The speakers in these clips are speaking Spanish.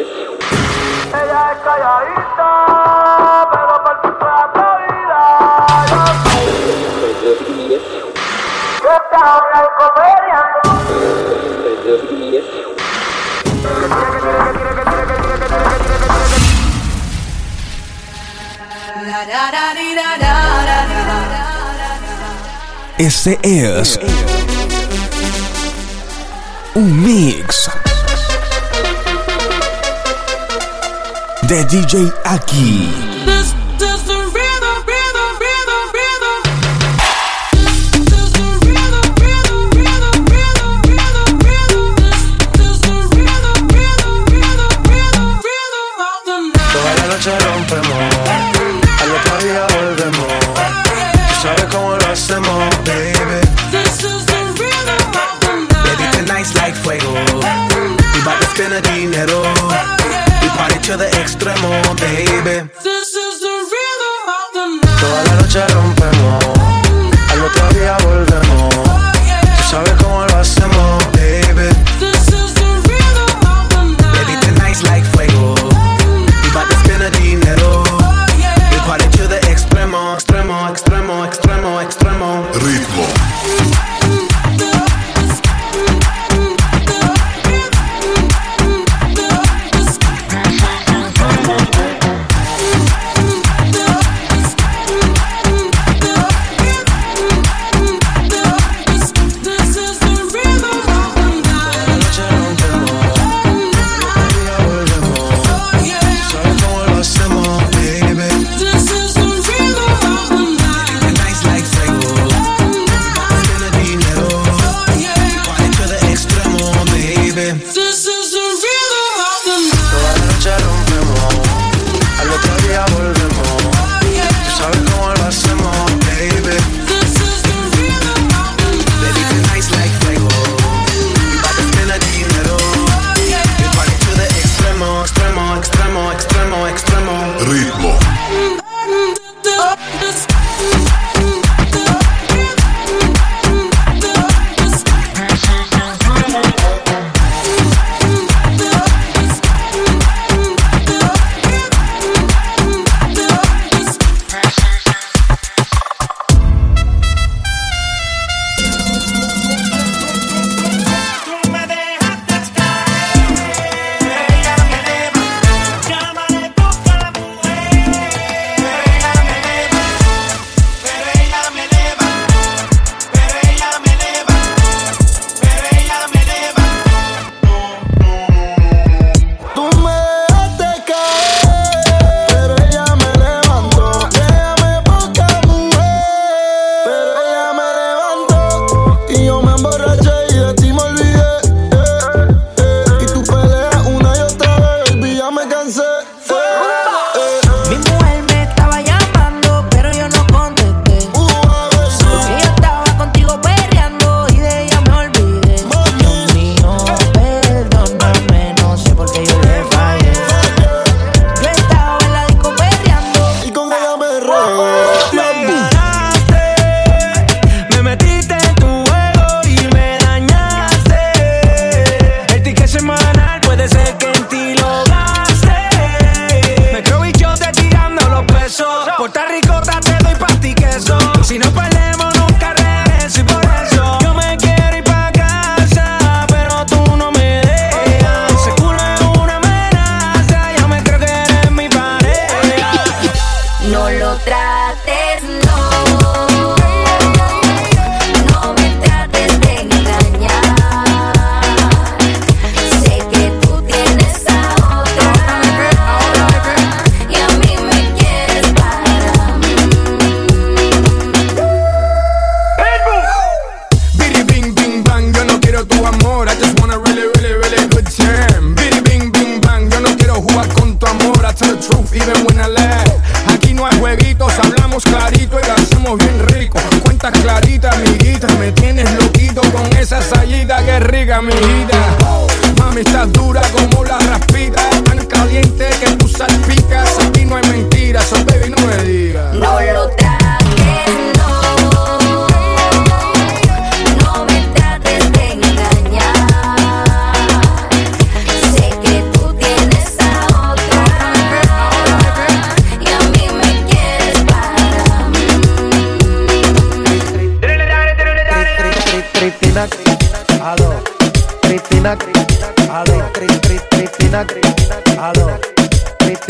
Ella es calladita, pero de vida. Este es un mix The DJ aqui.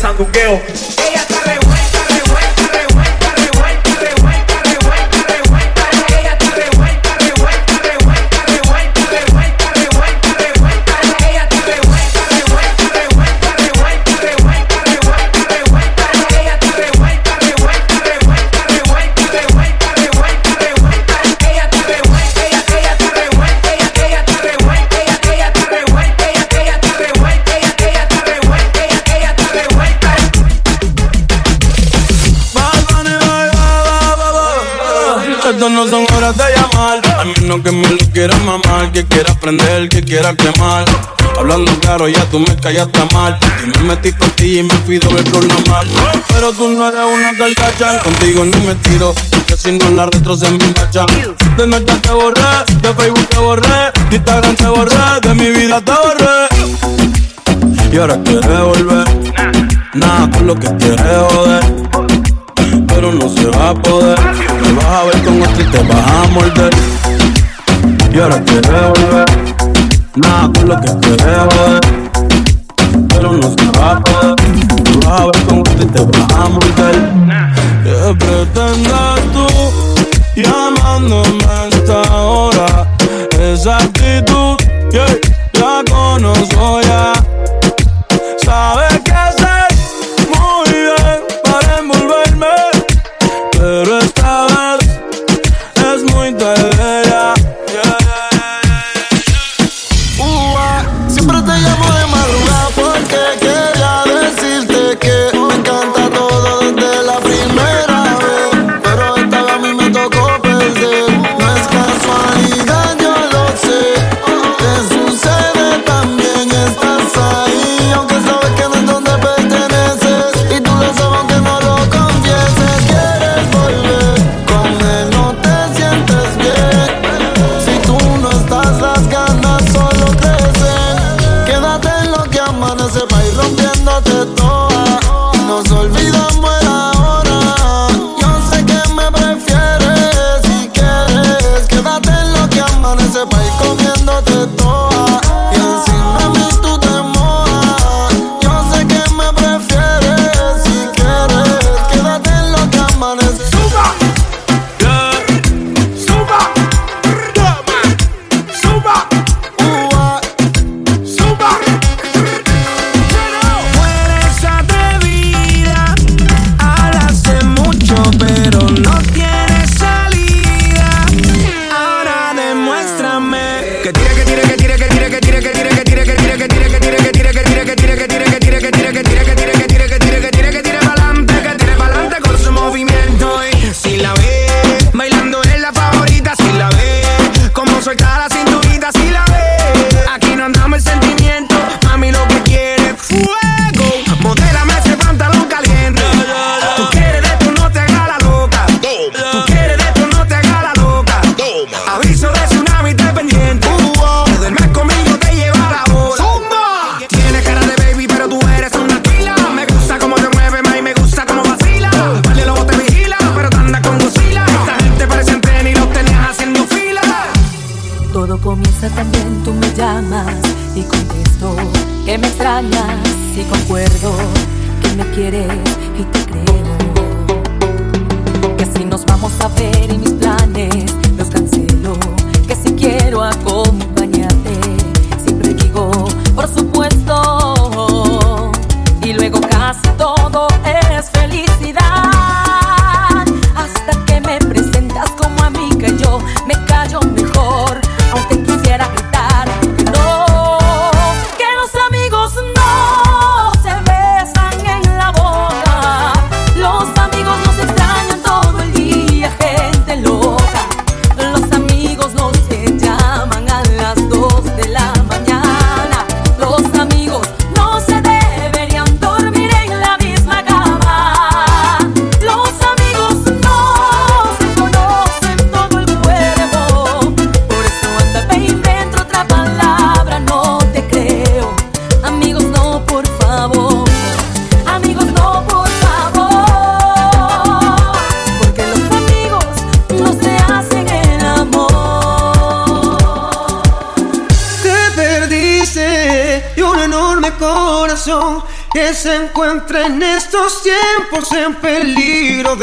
pensando en girl. prender, que quiera quemar. Hablando claro, ya tú me callaste mal. Y me metí con ti y me fui doble por normal. Pero tú no eres una carcacha, contigo ni me tiro. Porque si no la retro se me. De noche te borré, de Facebook te borré, de Instagram te borré, de mi vida te borré. Y ahora quieres volver. Nada con lo que quieres joder. Pero no se va a poder. Me vas a ver con otro y te vas a morder y ahora quiere volver. Nada con lo que quiere volver, pero no se va a poder. Tú vas a ver cómo te, te vas a montar. ¿Qué pretendas tú llamándome a esta hora? Esa actitud, yeah, la conozco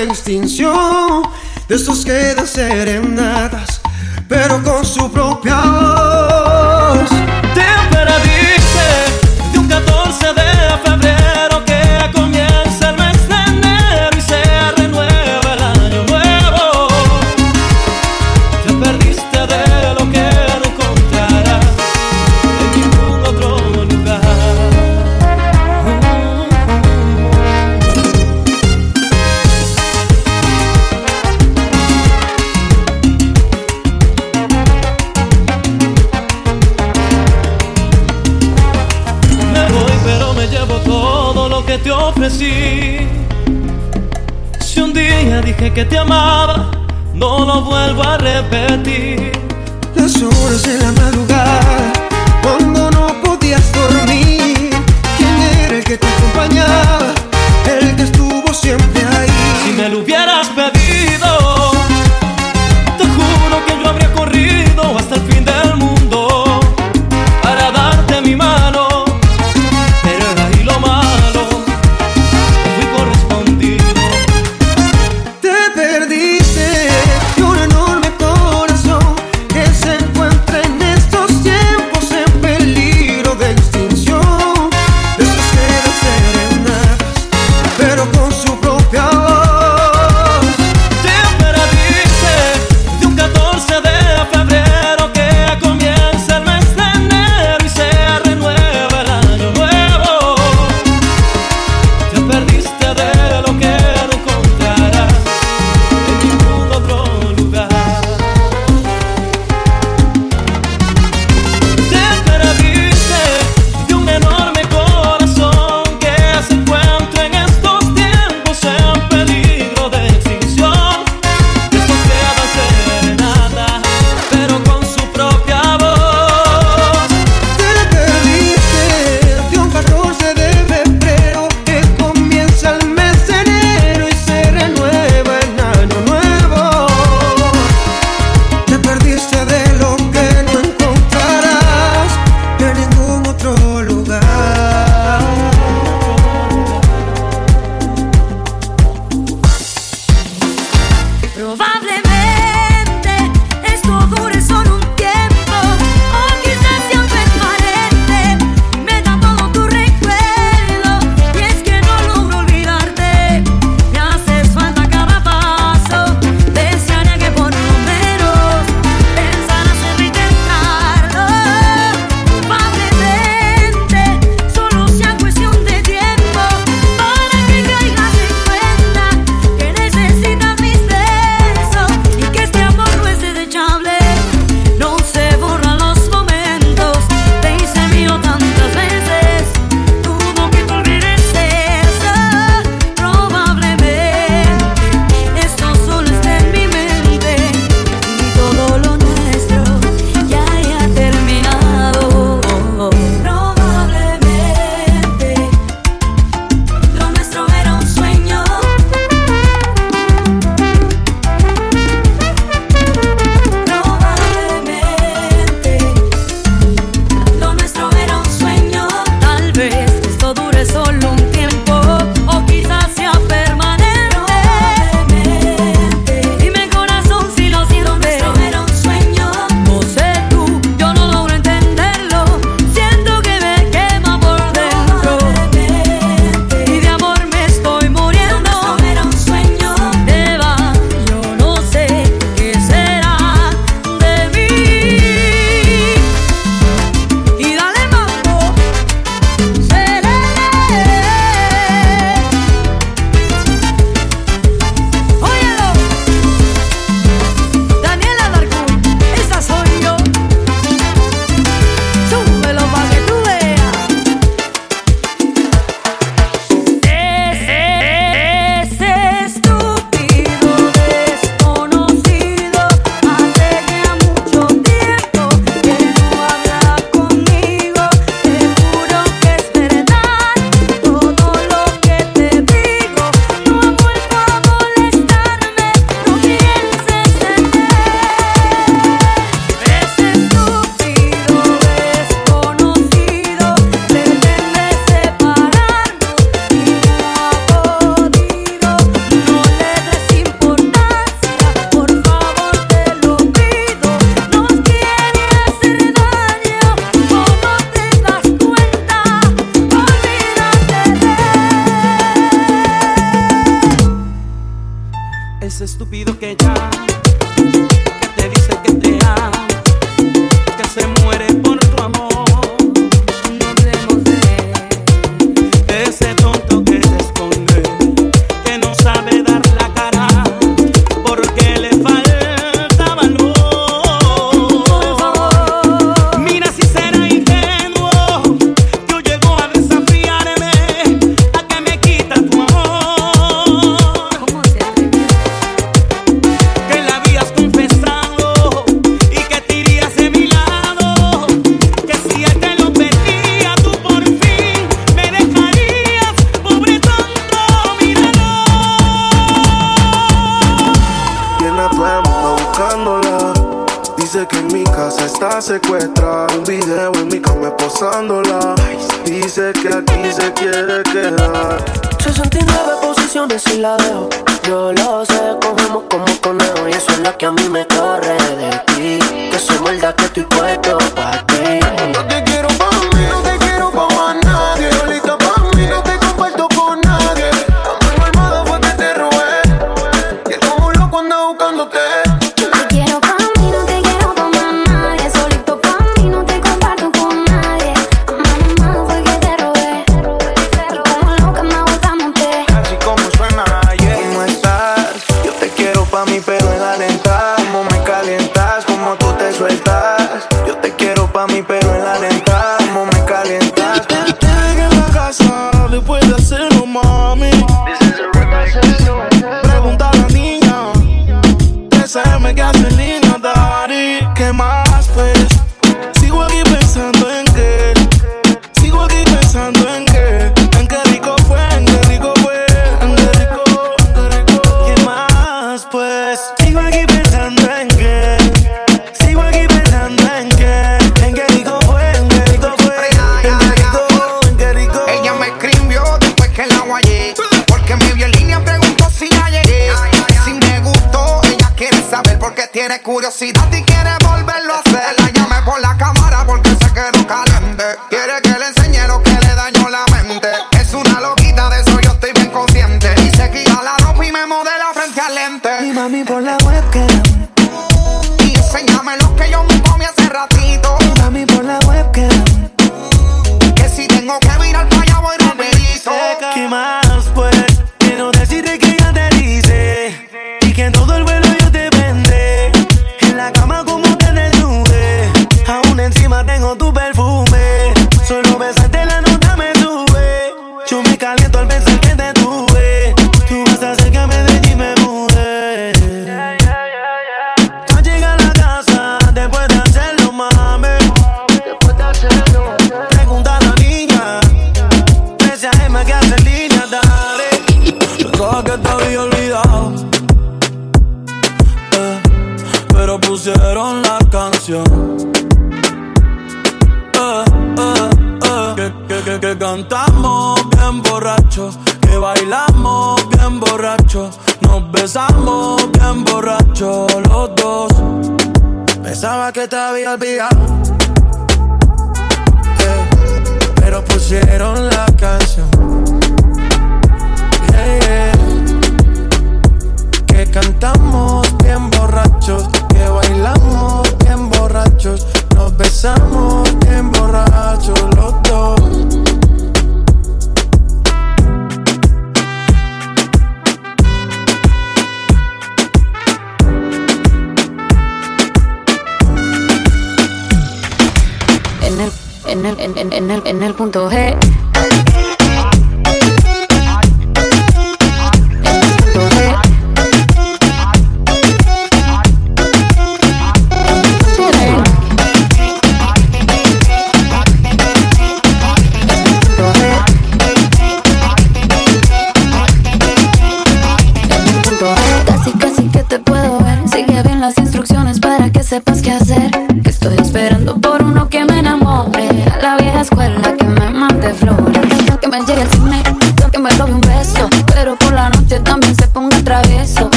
de extinción. De esos que dan serenadas,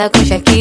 anda con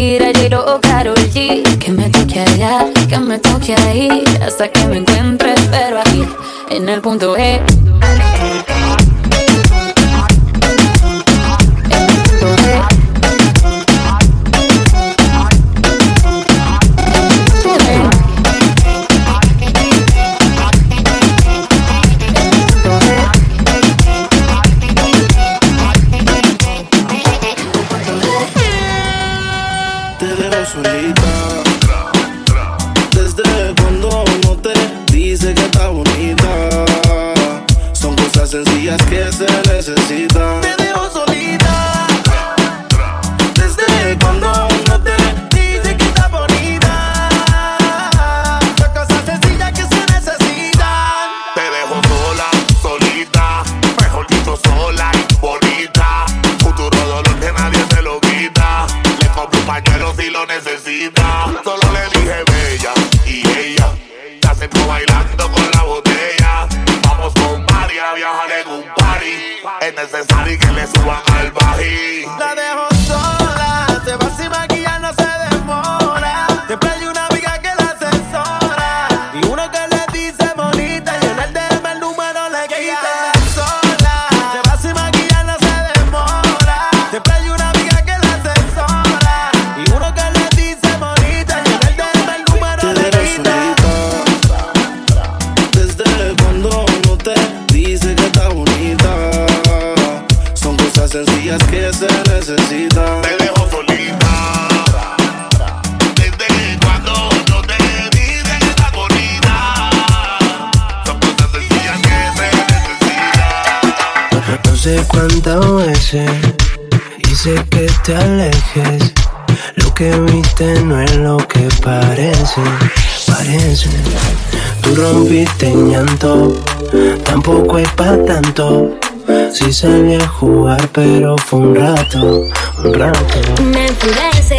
salí a jugar, pero fue un rato, un rato. Me enfurece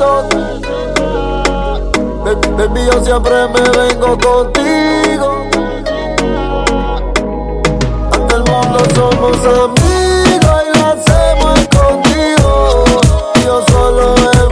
necesito. Baby, yo siempre me vengo contigo. Ante el mundo somos amigos y lo hacemos contigo. Yo solo he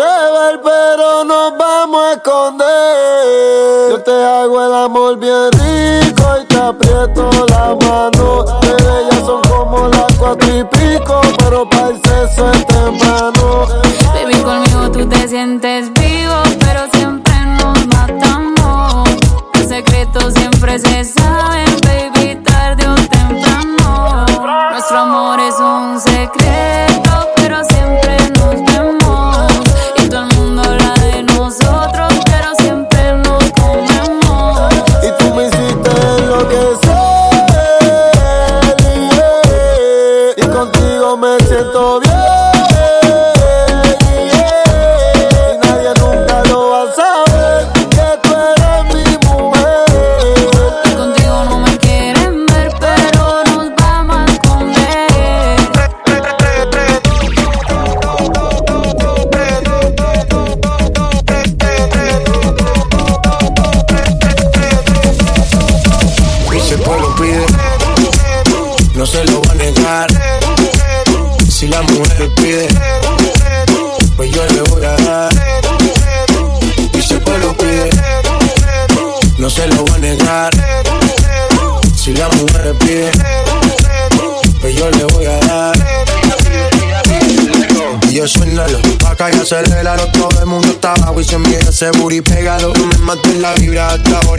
রে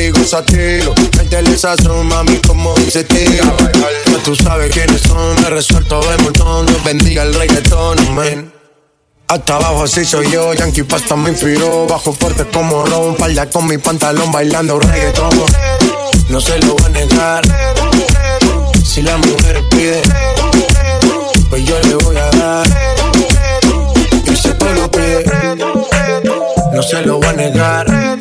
y gózatelo. Métele sazón, mami, como dice tía. Ya tú sabes quiénes son, me resuelto de montón. Dios bendiga el reggaetón, amén. Hasta abajo así soy yo, Yankee Pasta me inspiró Bajo fuerte como Ron, falda con mi pantalón bailando reggaetón No se lo voy a negar Si la mujer pide, pues yo le voy a dar Y ese pueblo pide, no se lo voy a negar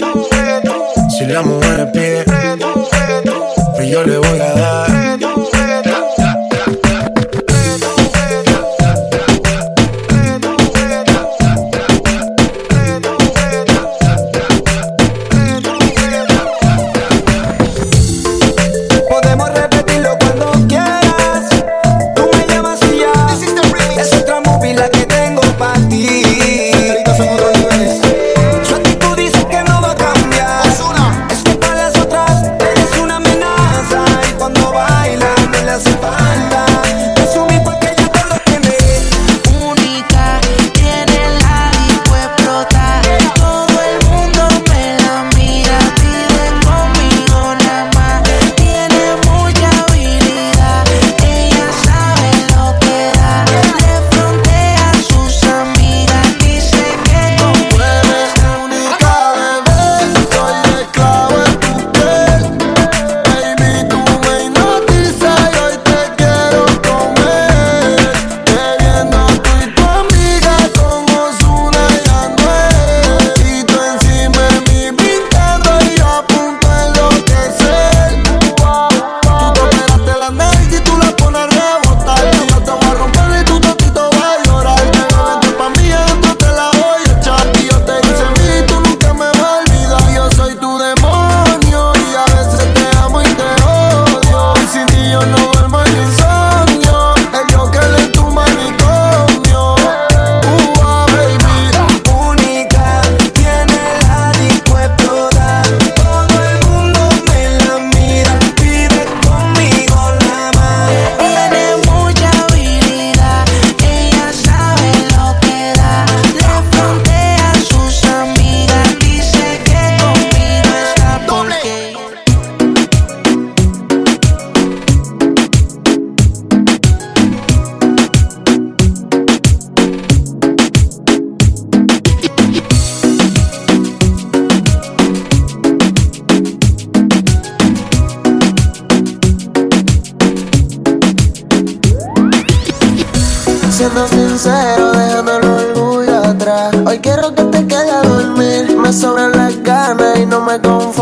si la mujer pide, pues yo le voy a dar. 东风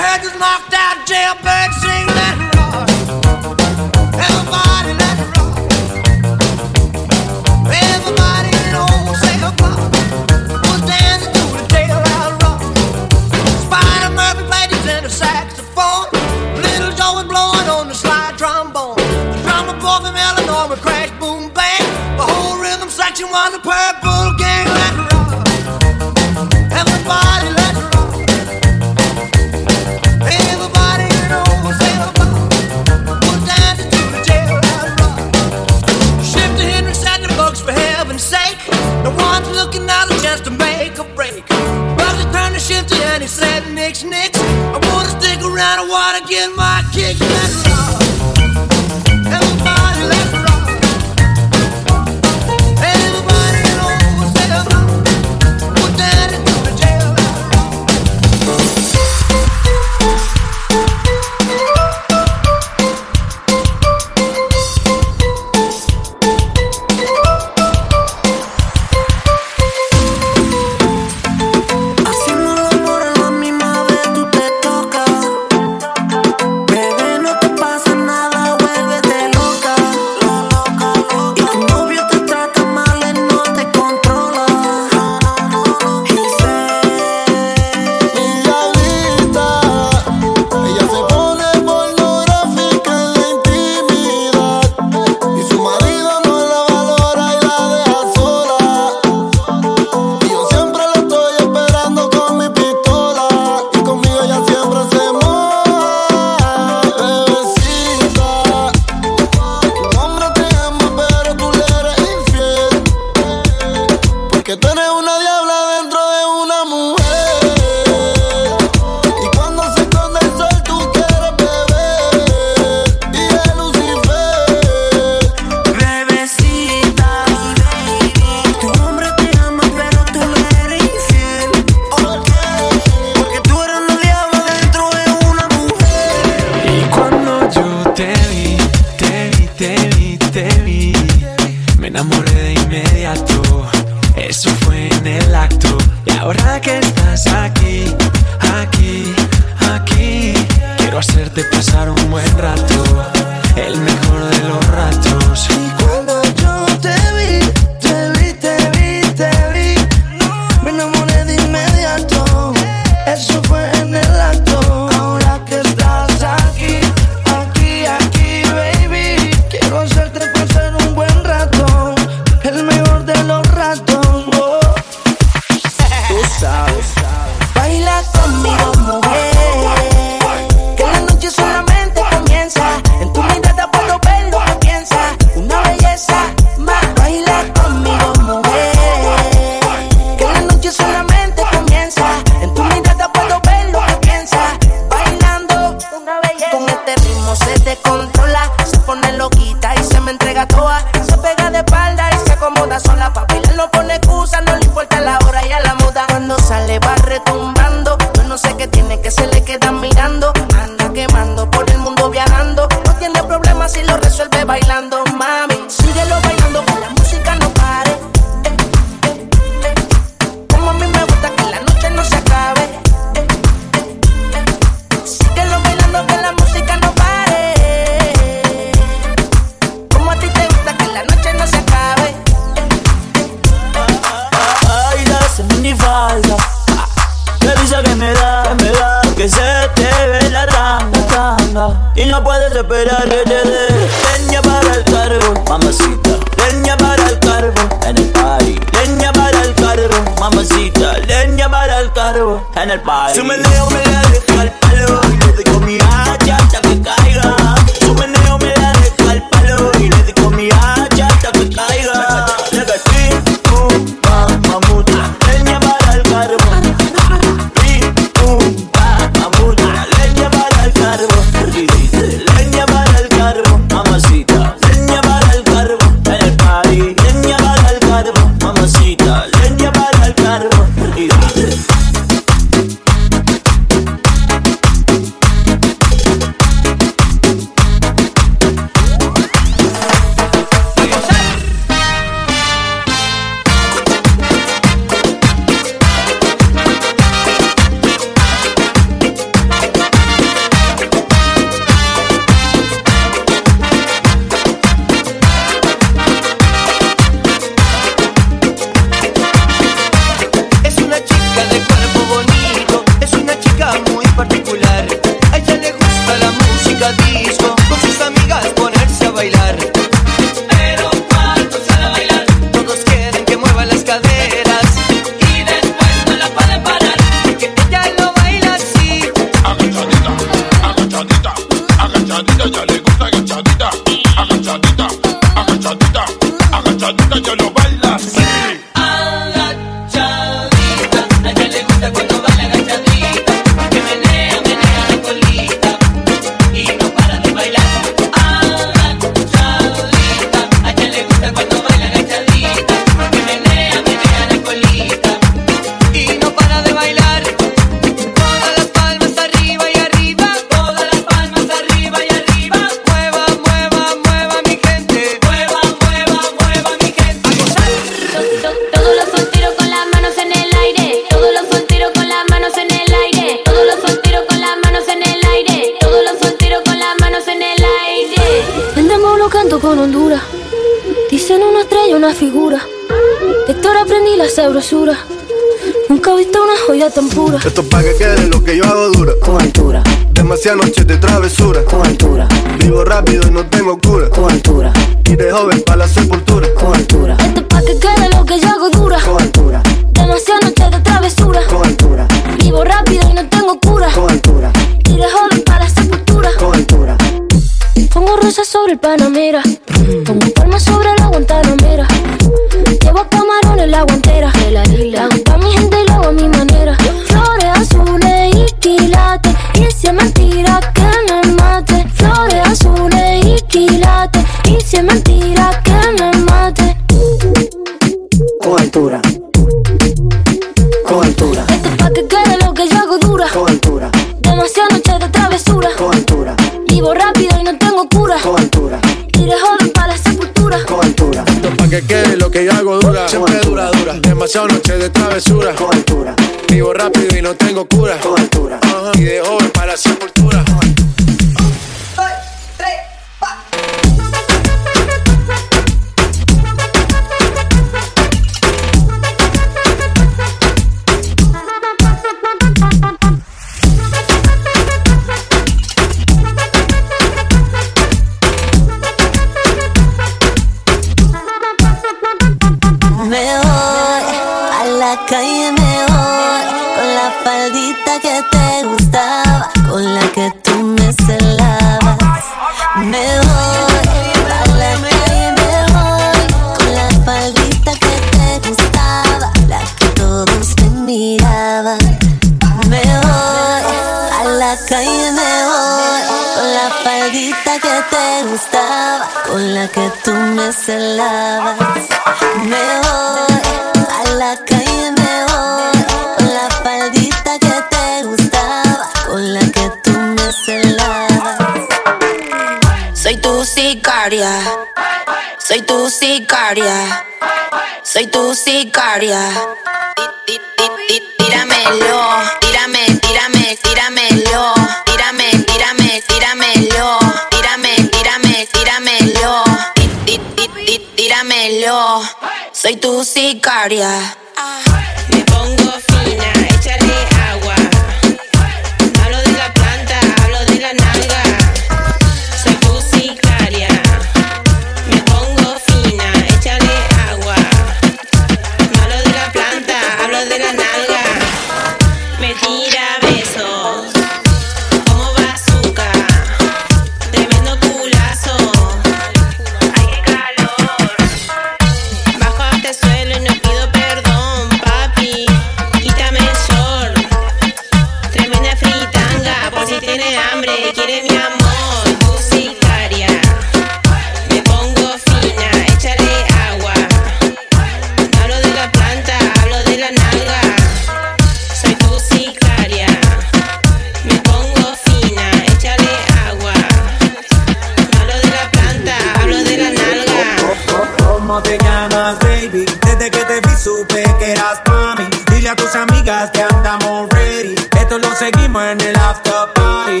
llamas baby. Desde que te vi supe que eras pa' mí. Dile a tus amigas que andamos ready. Esto lo seguimos en el after party.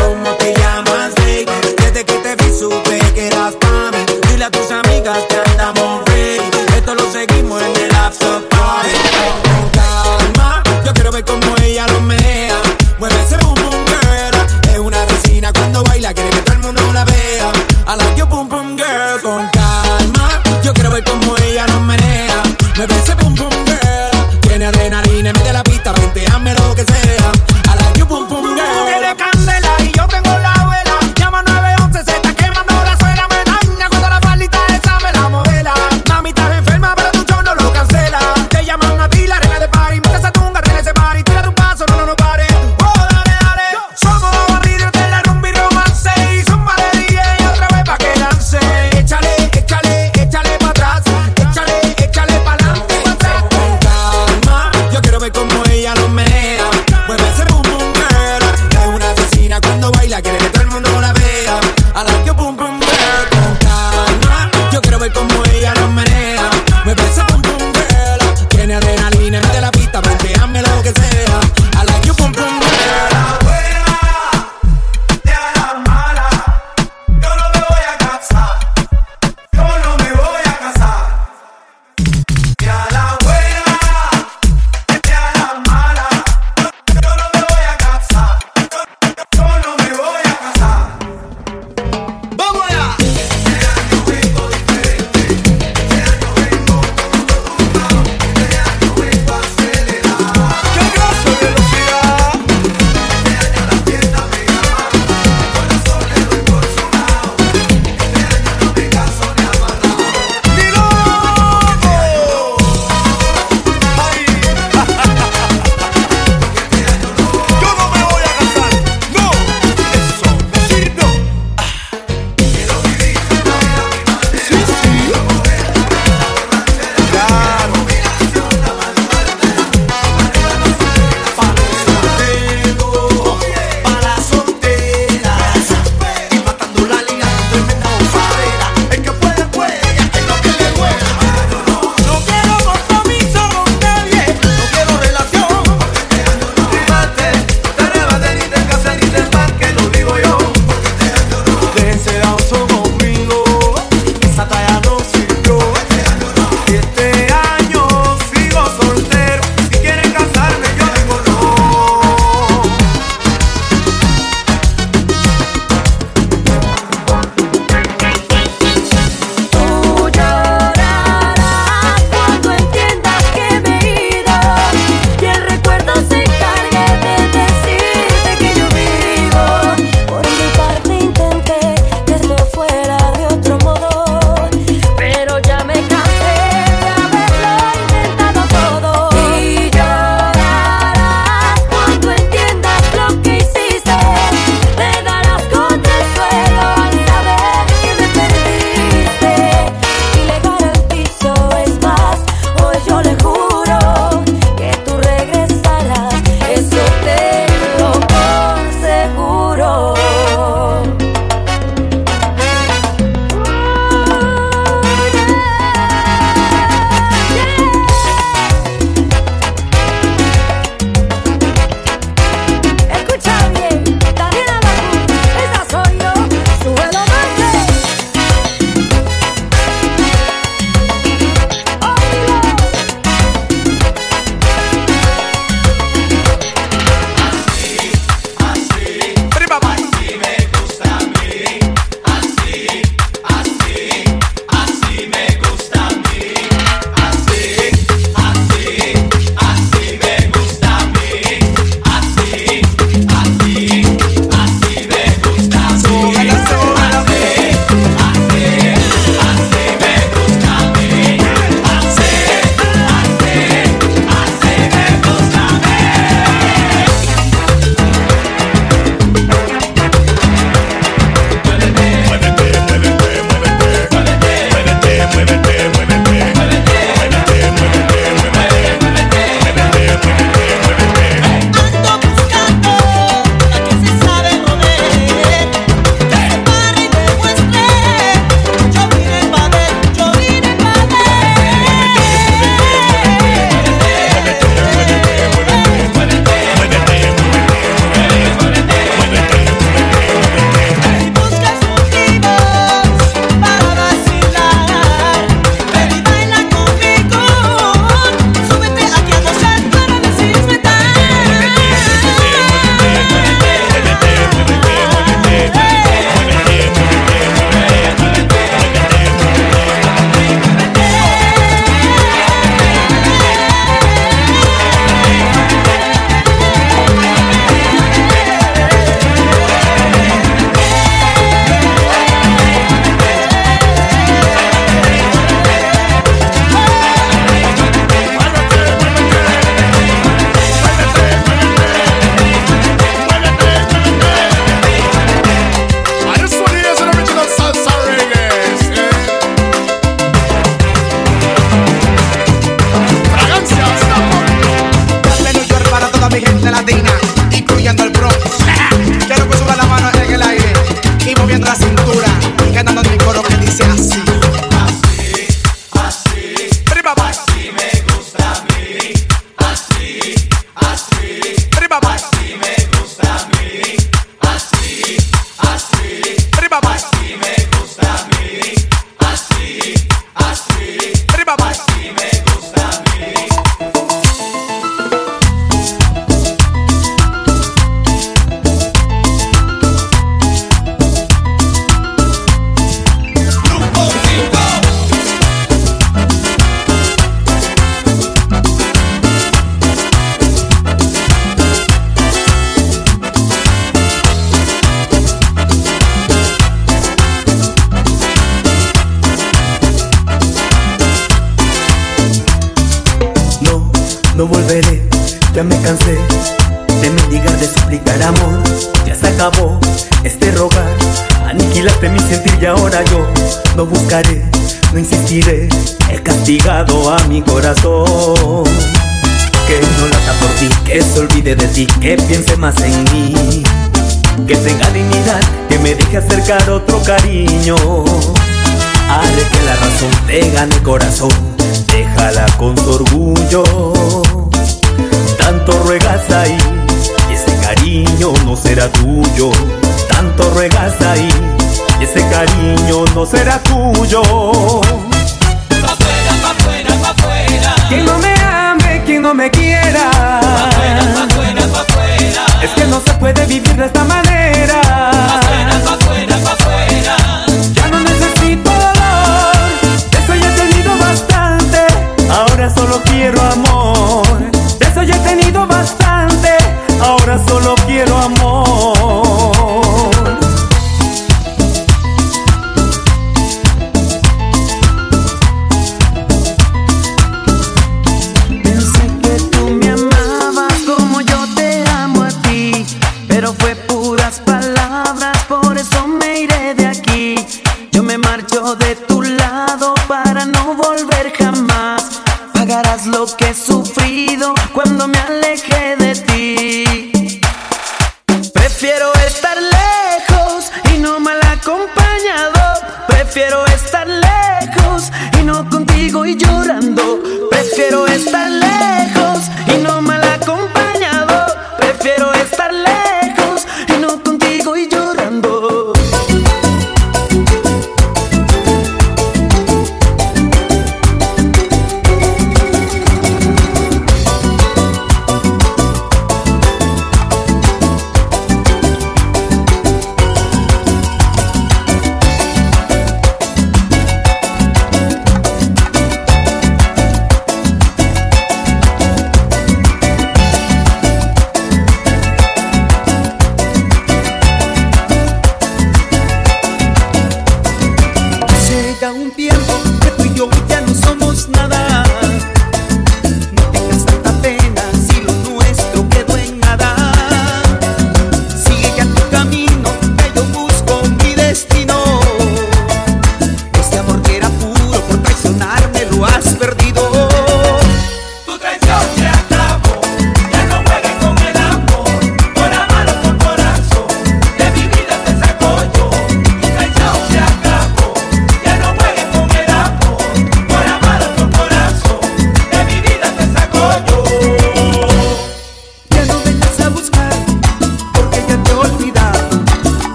¿Cómo te llamas baby? Desde que te vi supe que eras pa' mí. Dile a tus amigas que andamos ready. Esto lo seguimos en el after party. Con calma, yo quiero ver cómo ella lo me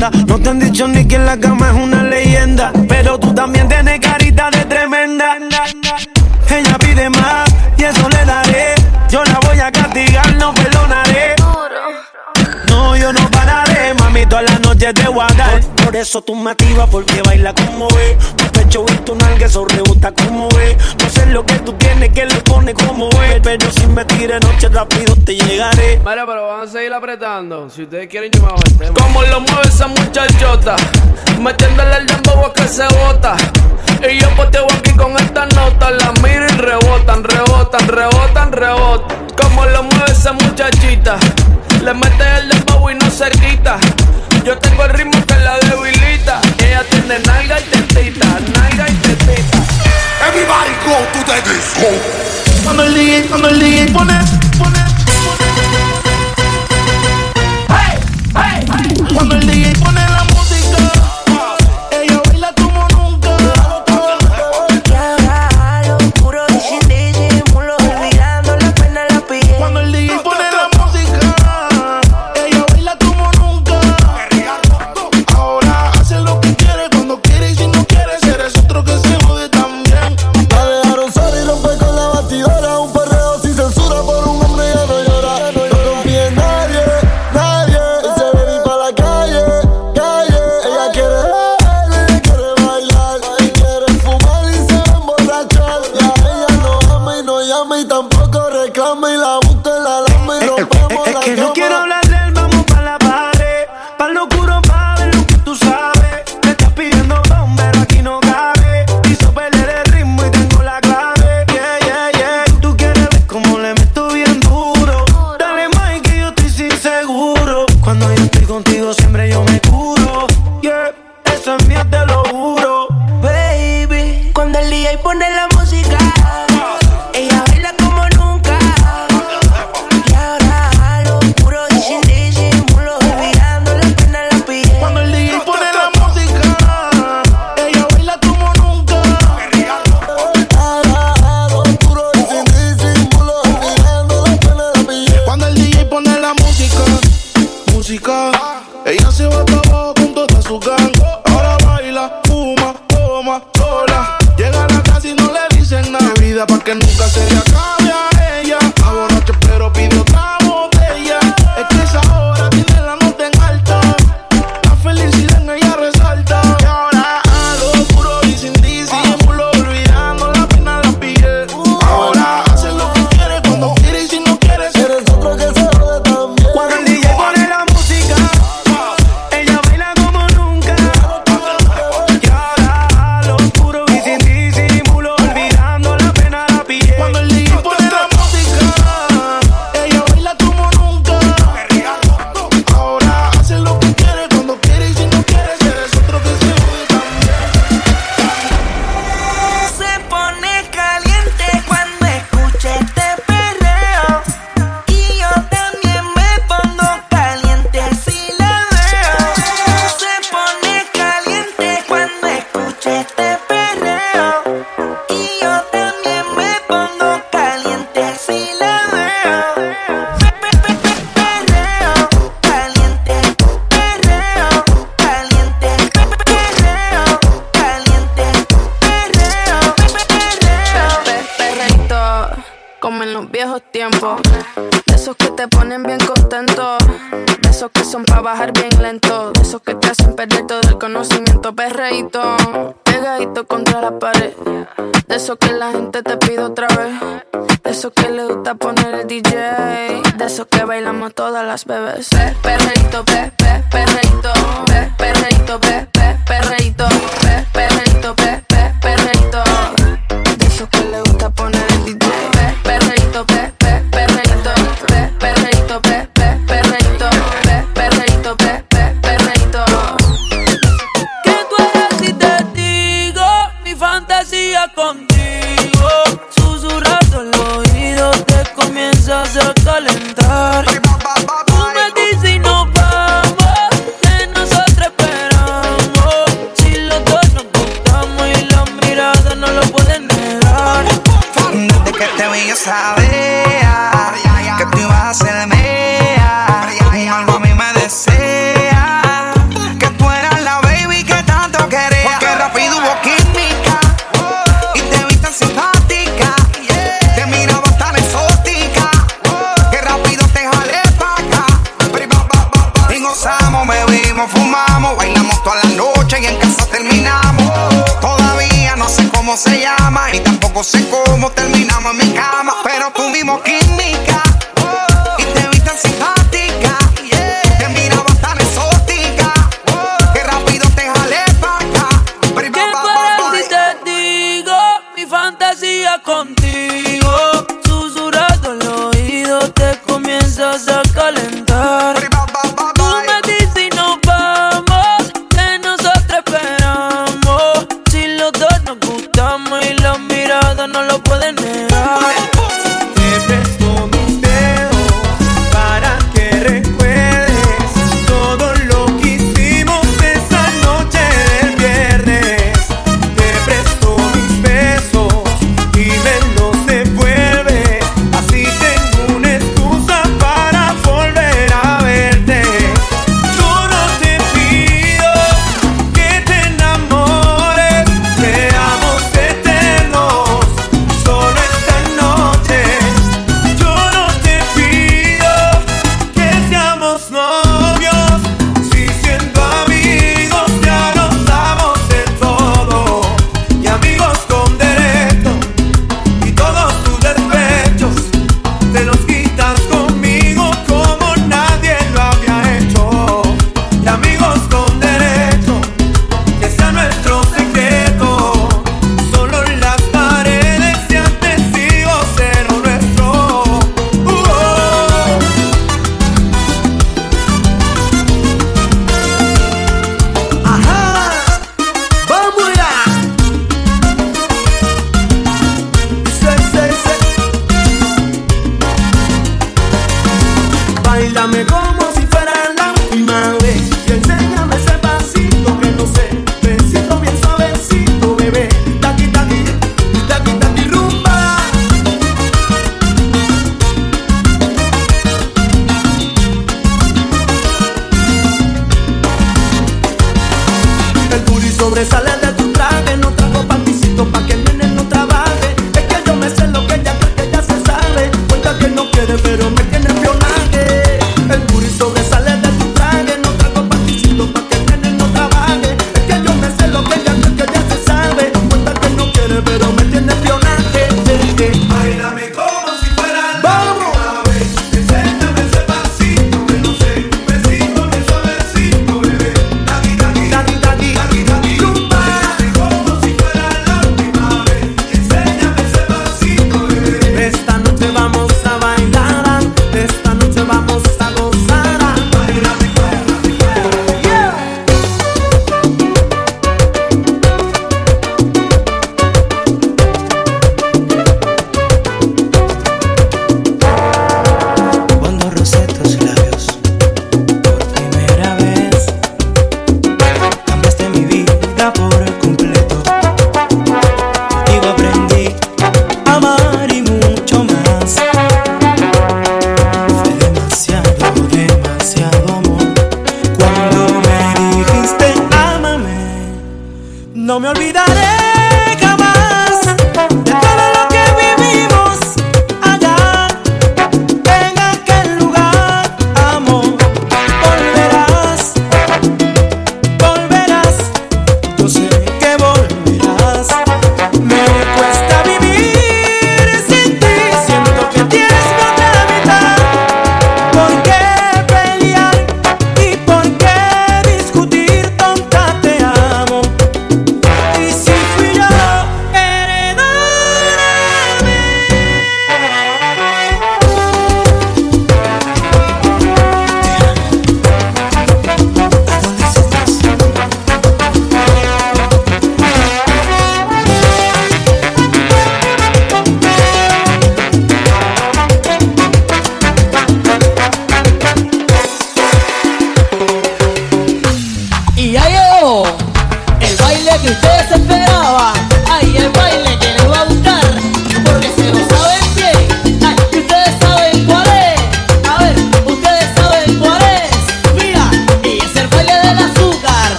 No te han dicho ni que en la cama es una leyenda. Pero tú también tienes carita de tremenda. Ella pide más y eso le daré. Yo la voy a castigar, no perdonaré. No, yo no pararé, mami, toda la noche te voy. Por, eso tú me activas, porque baila como de noche rápido te llegaré. Vale, pero van a seguir apretando. Si ustedes quieren, yo me bajo el tema. Como lo mueve esa muchachota, metiéndole el dembow que se bota. Y yo poteo aquí con estas notas, la miro y rebotan, rebotan, rebotan, rebotan. Como lo mueve esa muchachita, le mete el dembow y no se quita. Yo tengo el ritmo que la debilita. Ella tiene nalga y tetita, nalga y tetita. Everybody go to the disco. I'ma lead, I'ma lead, one. Hey, hey, hey. I'ma lead.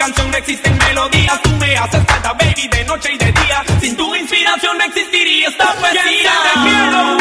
canción no existen melodías. Tú me haces falta, baby, de noche y de día. Sin tu inspiración no existiría esta poesía. Te.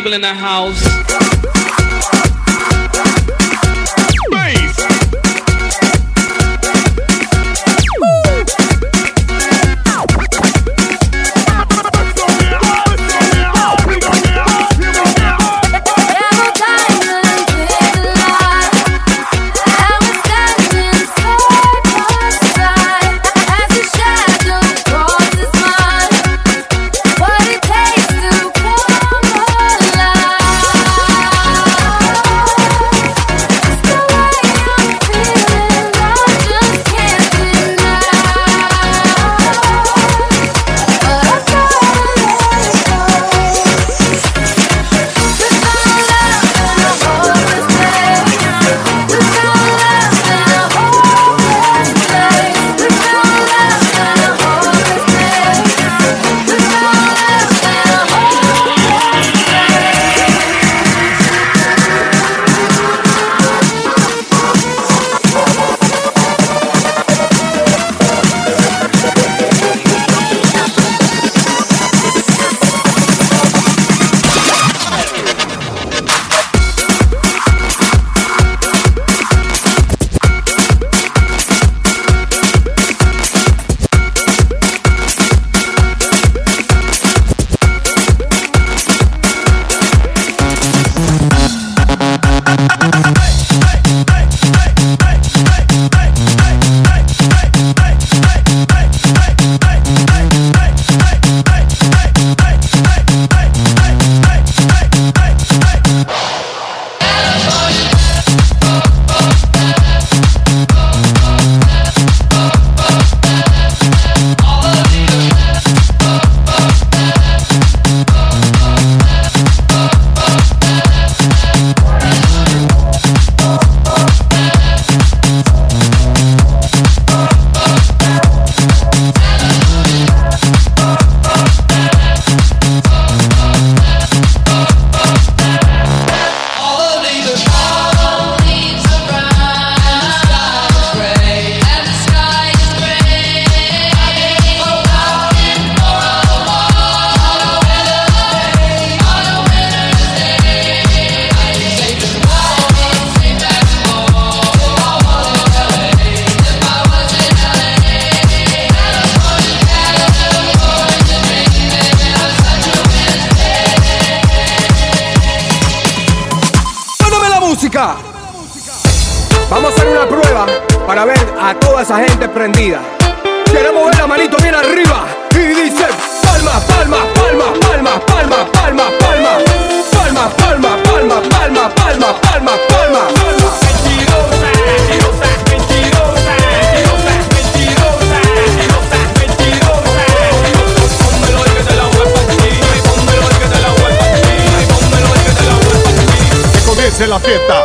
people in the house. La fiesta.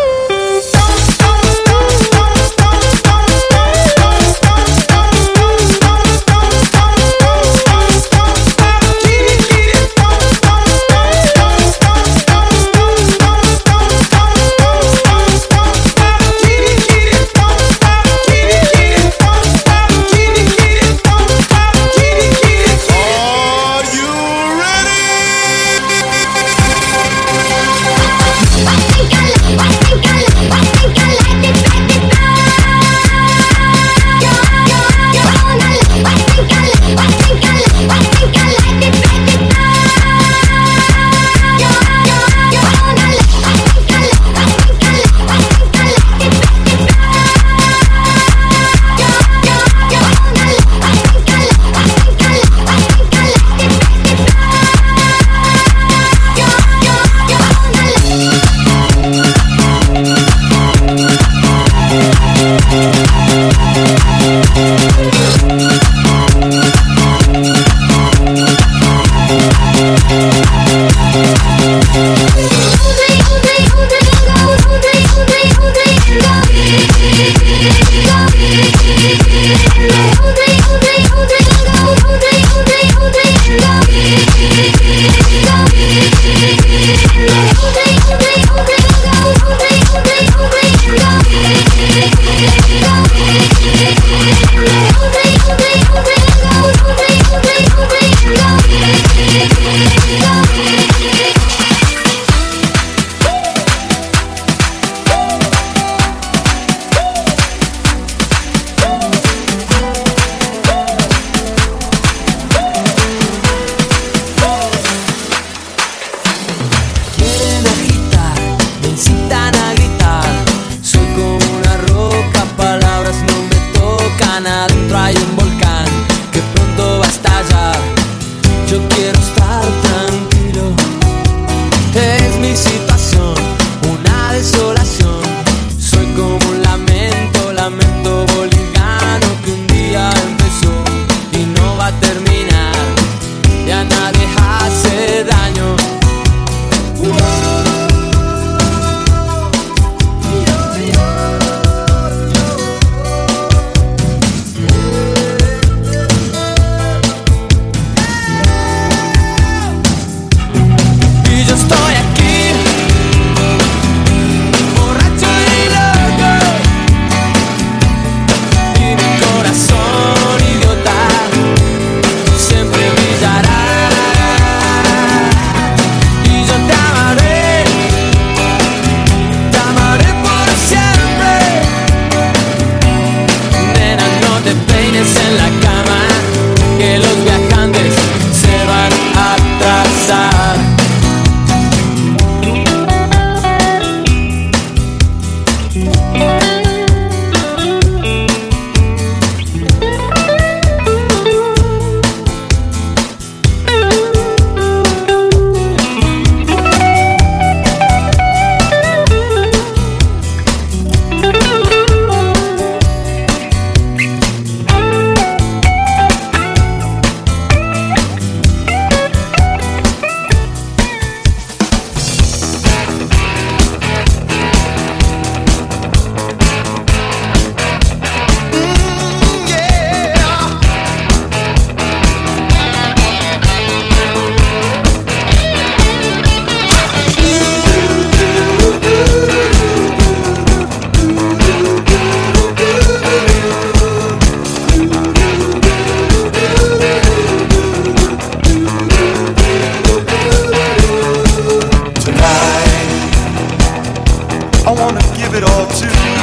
it all to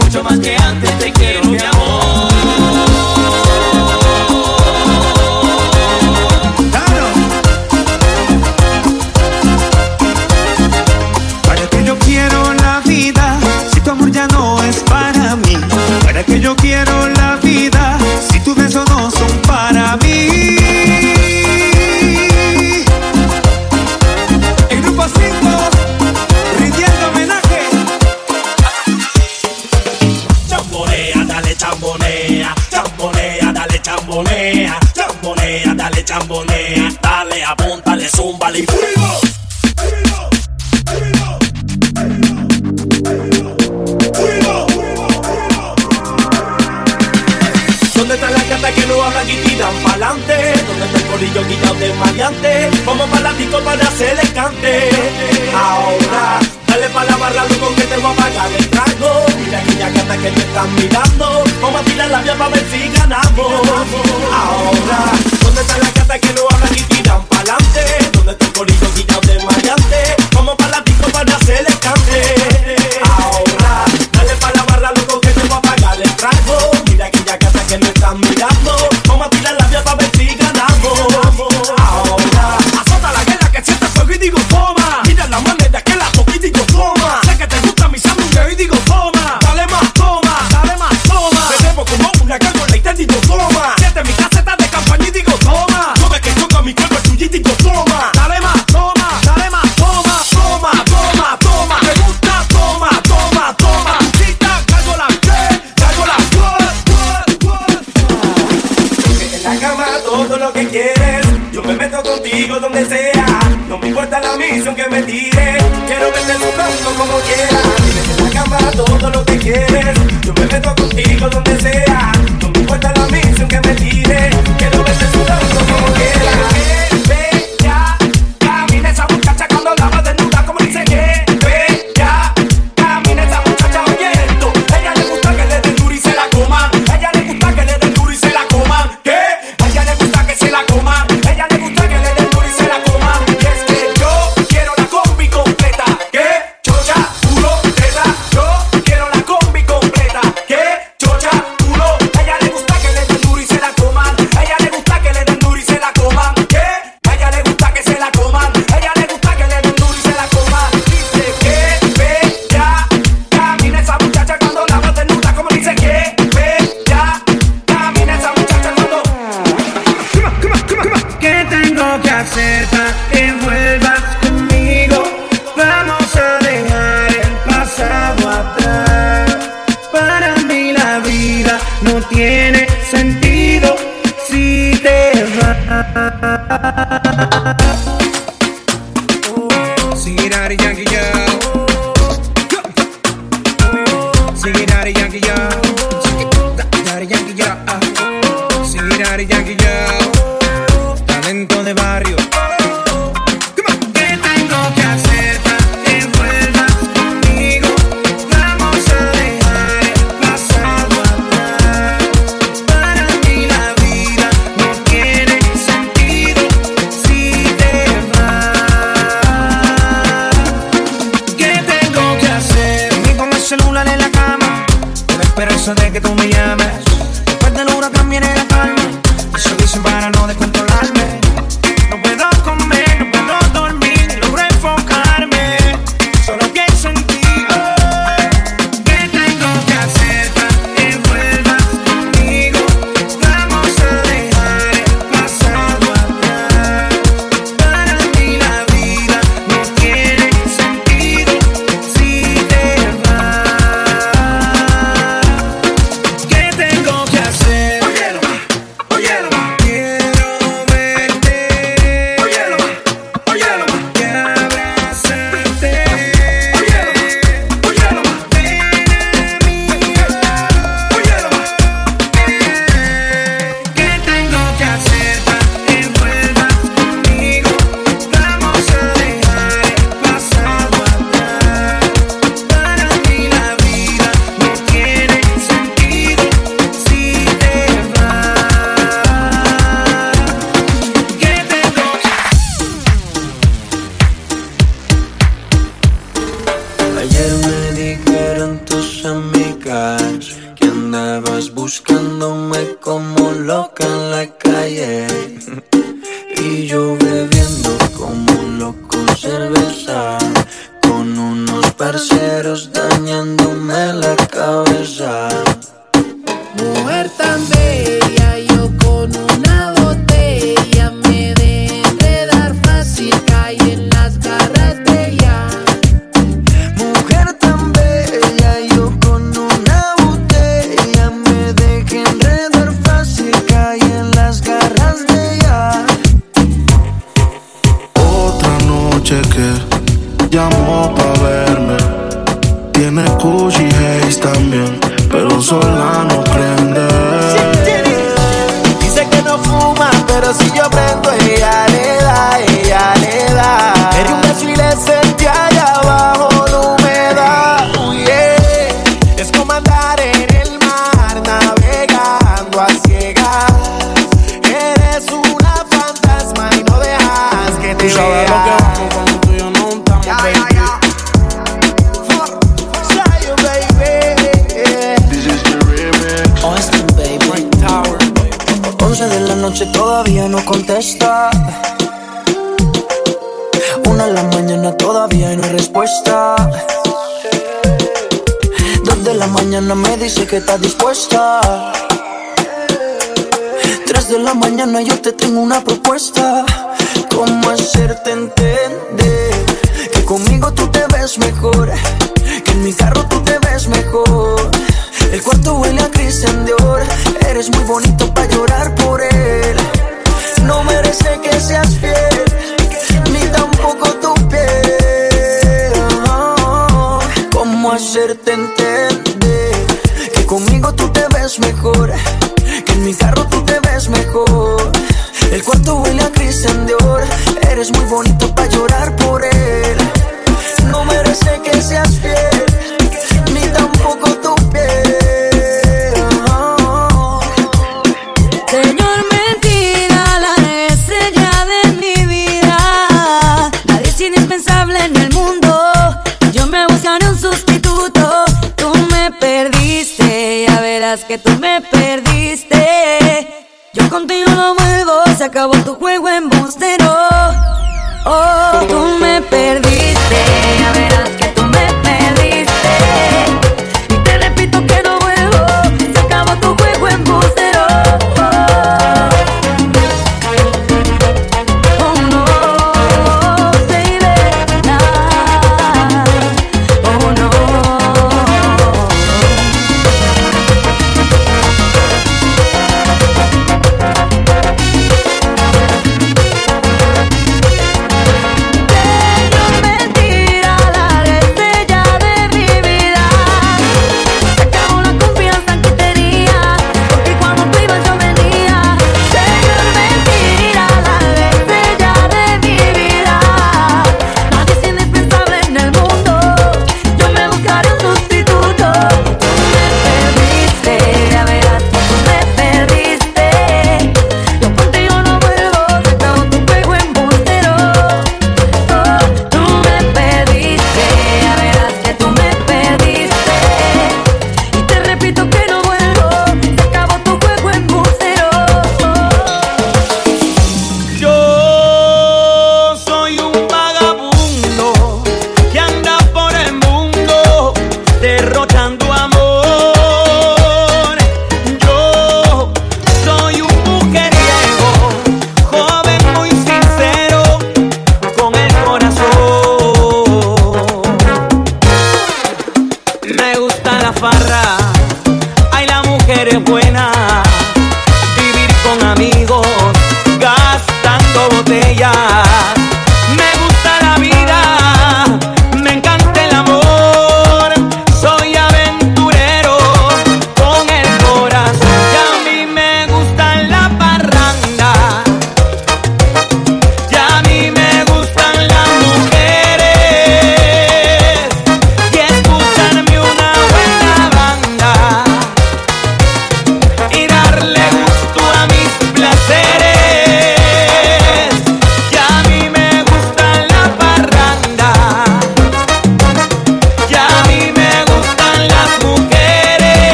mucho más que antes te quiero mi amor.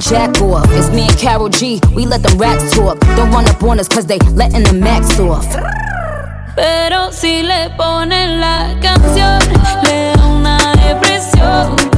to jack off. It's me and Carol G, we let them rats talk. Don't run up on us cause they letting the max off. Pero si le ponen la canción, le da una depresión.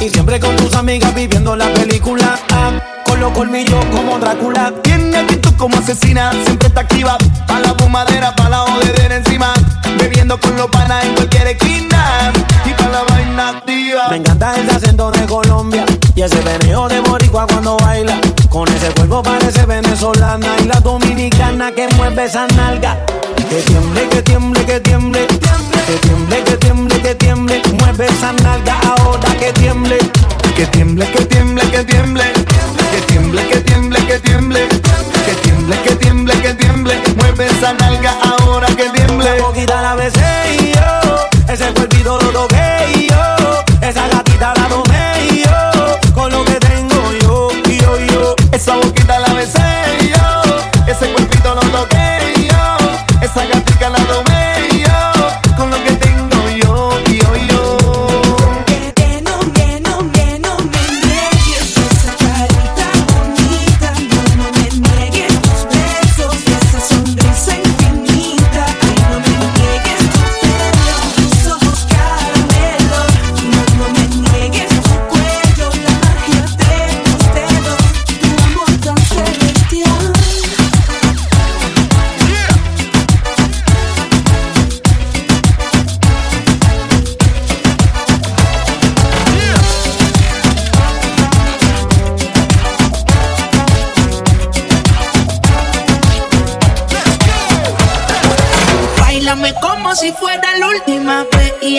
Y siempre con tus amigas viviendo la película. Ah, con los colmillos como Drácula. Tiene actitud como asesina, siempre está activa. Pa' la fumadera, pa' la jodedera encima. Bebiendo con los panas en cualquier esquina. Y pa' la vaina activa. Me encanta ese acento de Colombia y ese veneo de boricua cuando baila. Con ese cuerpo parece venezolana y la dominicana que mueve esa nalga. Que tiemble, que tiemble, que tiemble. Que tiemble, que tiemble, que tiemble. Mueve esa nalga ahora que tiemble. Que tiemble, que tiemble, que tiemble. Que tiemble, que tiemble, que tiemble. Que tiemble, que tiemble, que tiemble. Mueve esa nalga ahora que tiemble. La boquita la besé y yo. Ese cuerpito lo toqué y yo. Esa gatita la tomé y yo. Con lo que tengo yo, yo, yo. Esa boquita la besé y yo. Ese cuerpito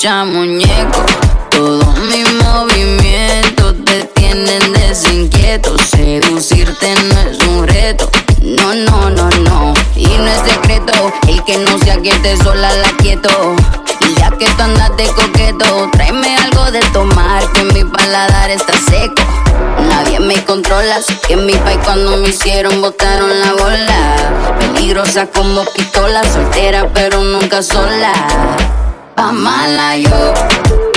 escucha, muñeco. Todos mis movimientos te tienen desinquieto. Seducirte no es un reto. No, no, no, no. Y no es secreto el que no sea que te sola la quieto. Y ya que tú andas de coqueto, tráeme algo de tomar que mi paladar está seco. Nadie me controla, que en mi país cuando me hicieron botaron la bola. Peligrosa como pistola, soltera pero nunca sola. pa' mala yo.